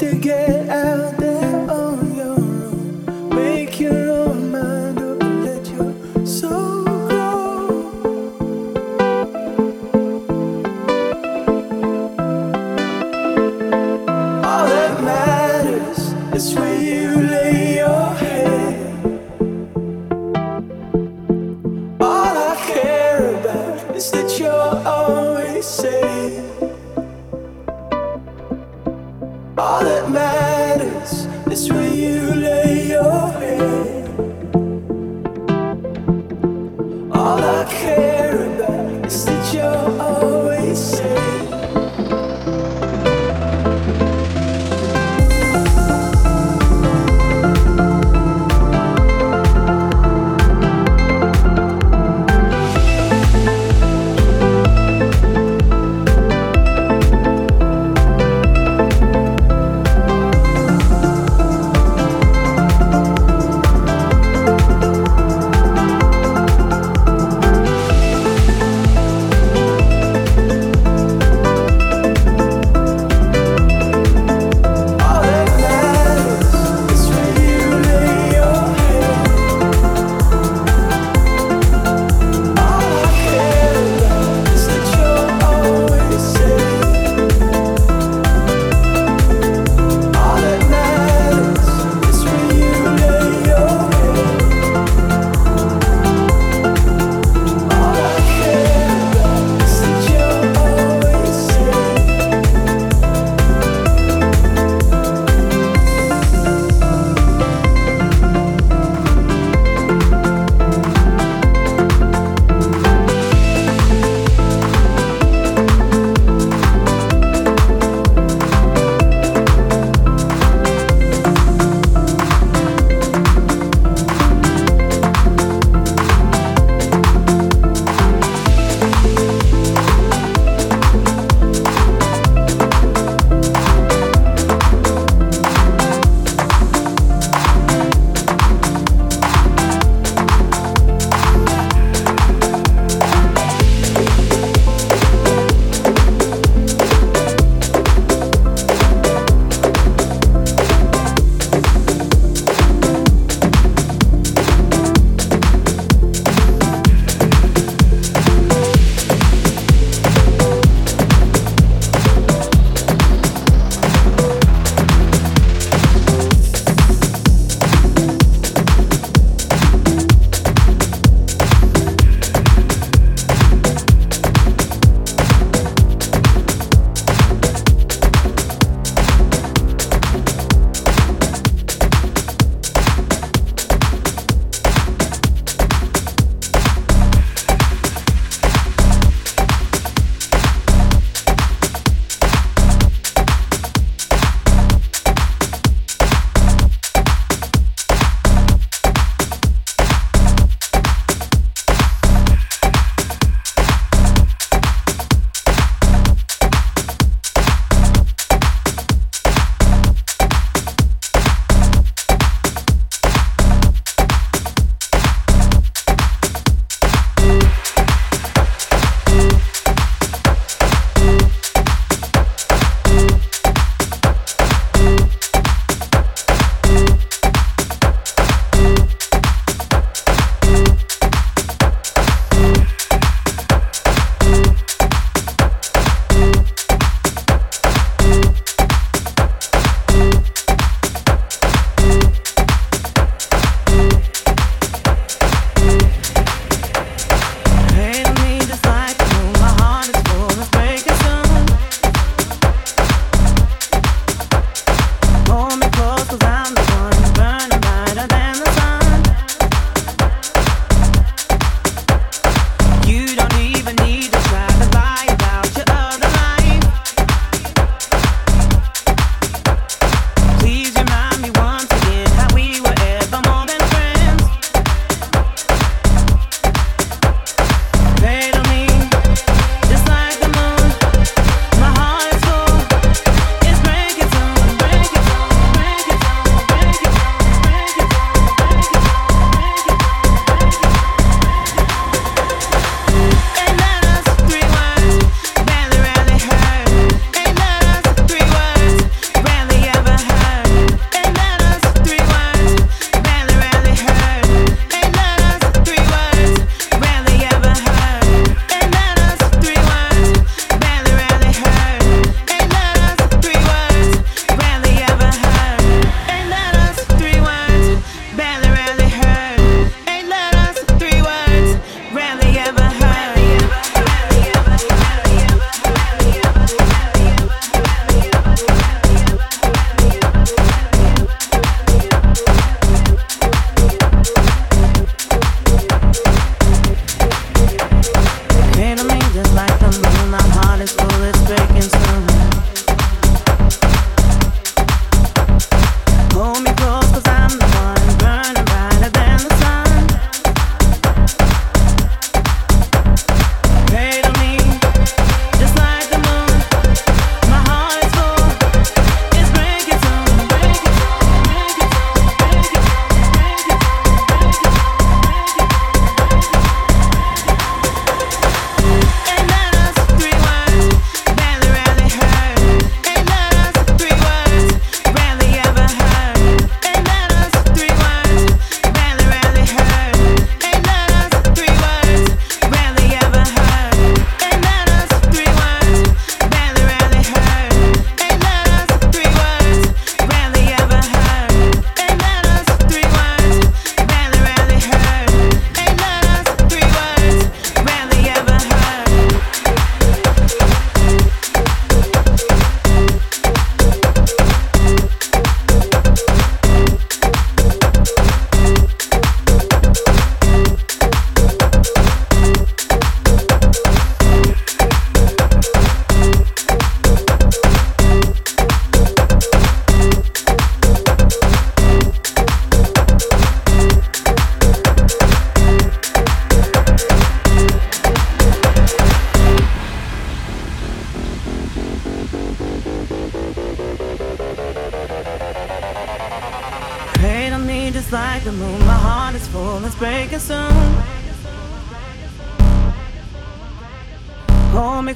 Where you lay your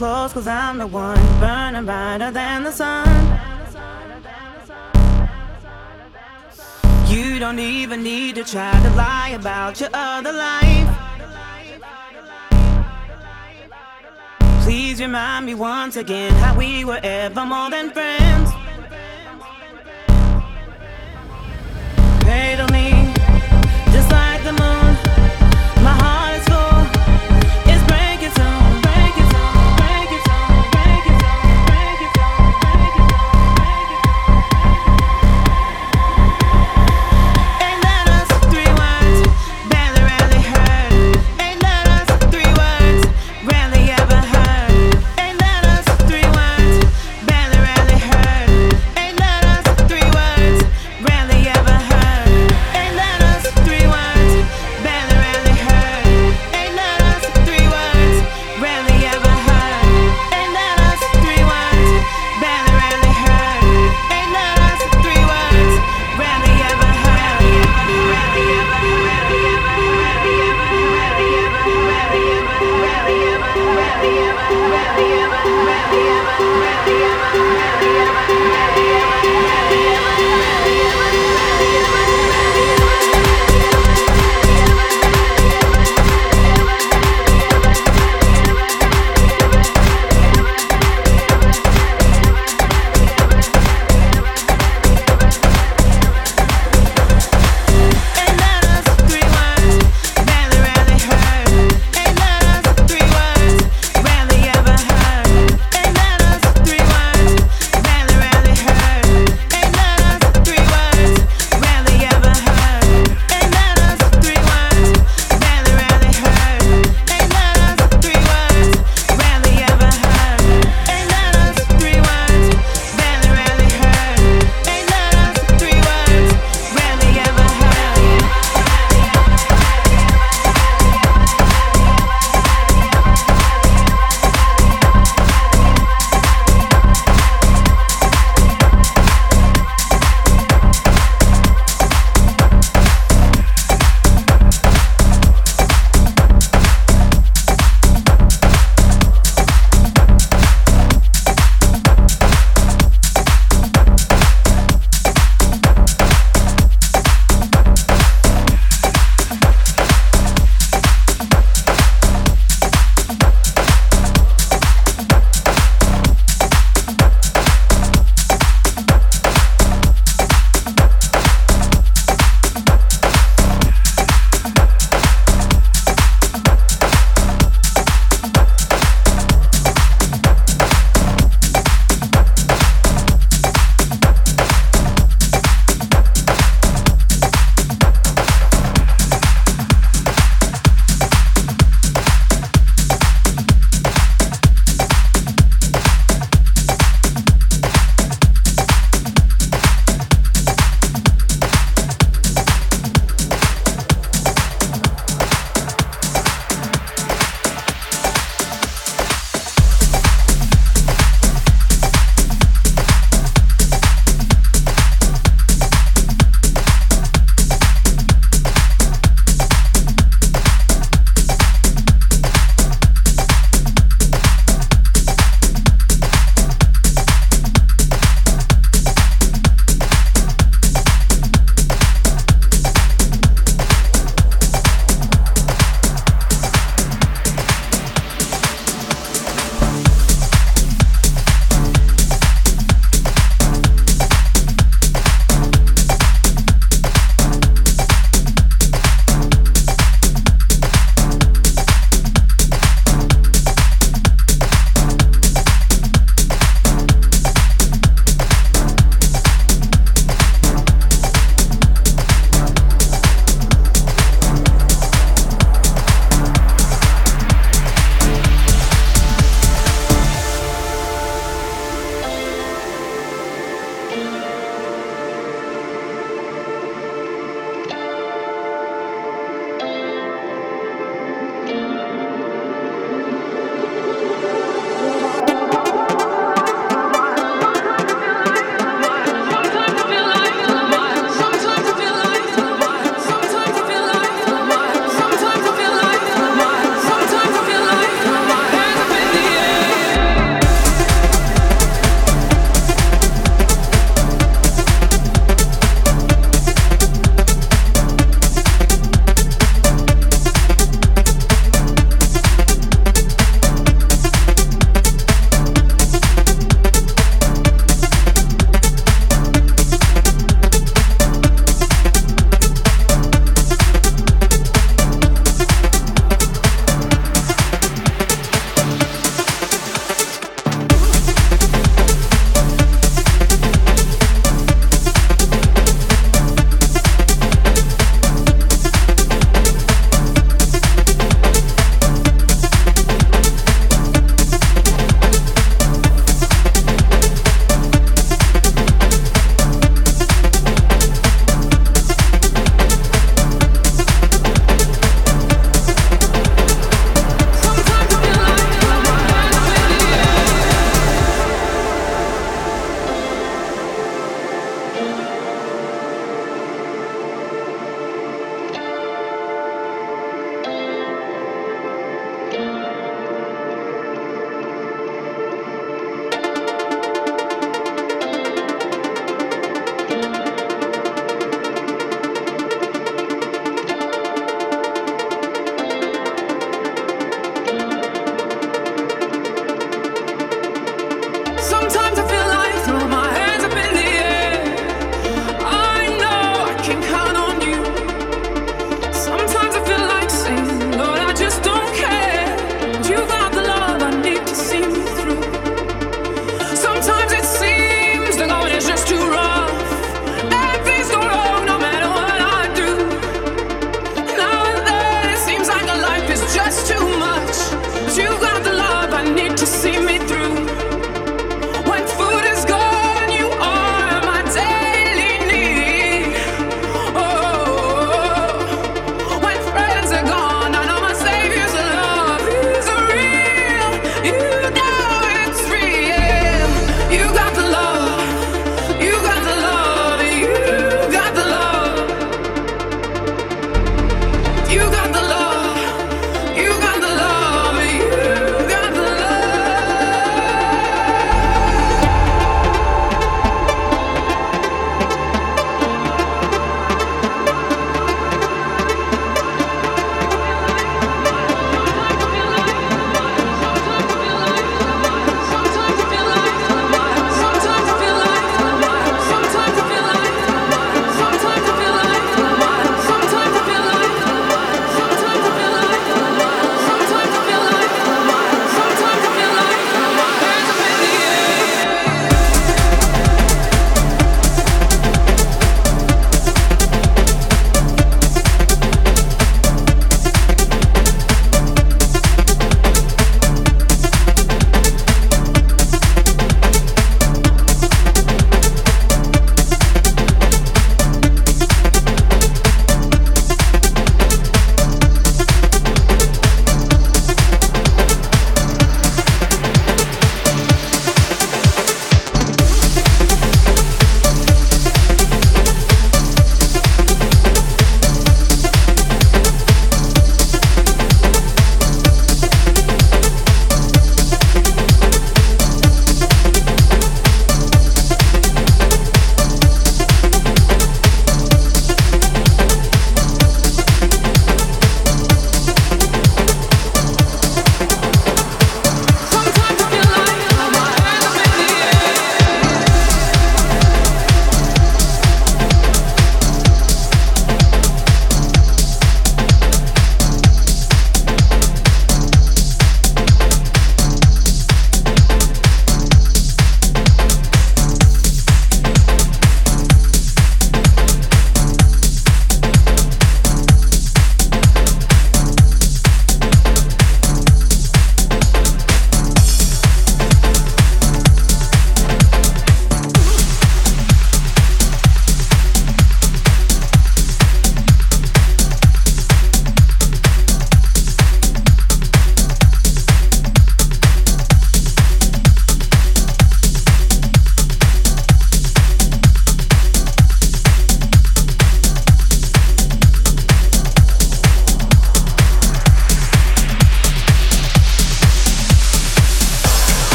close, cause I'm the one burning brighter than the sun. You don't even need to try to lie about your other life. Please remind me once again how we were ever more than friends. Cradle me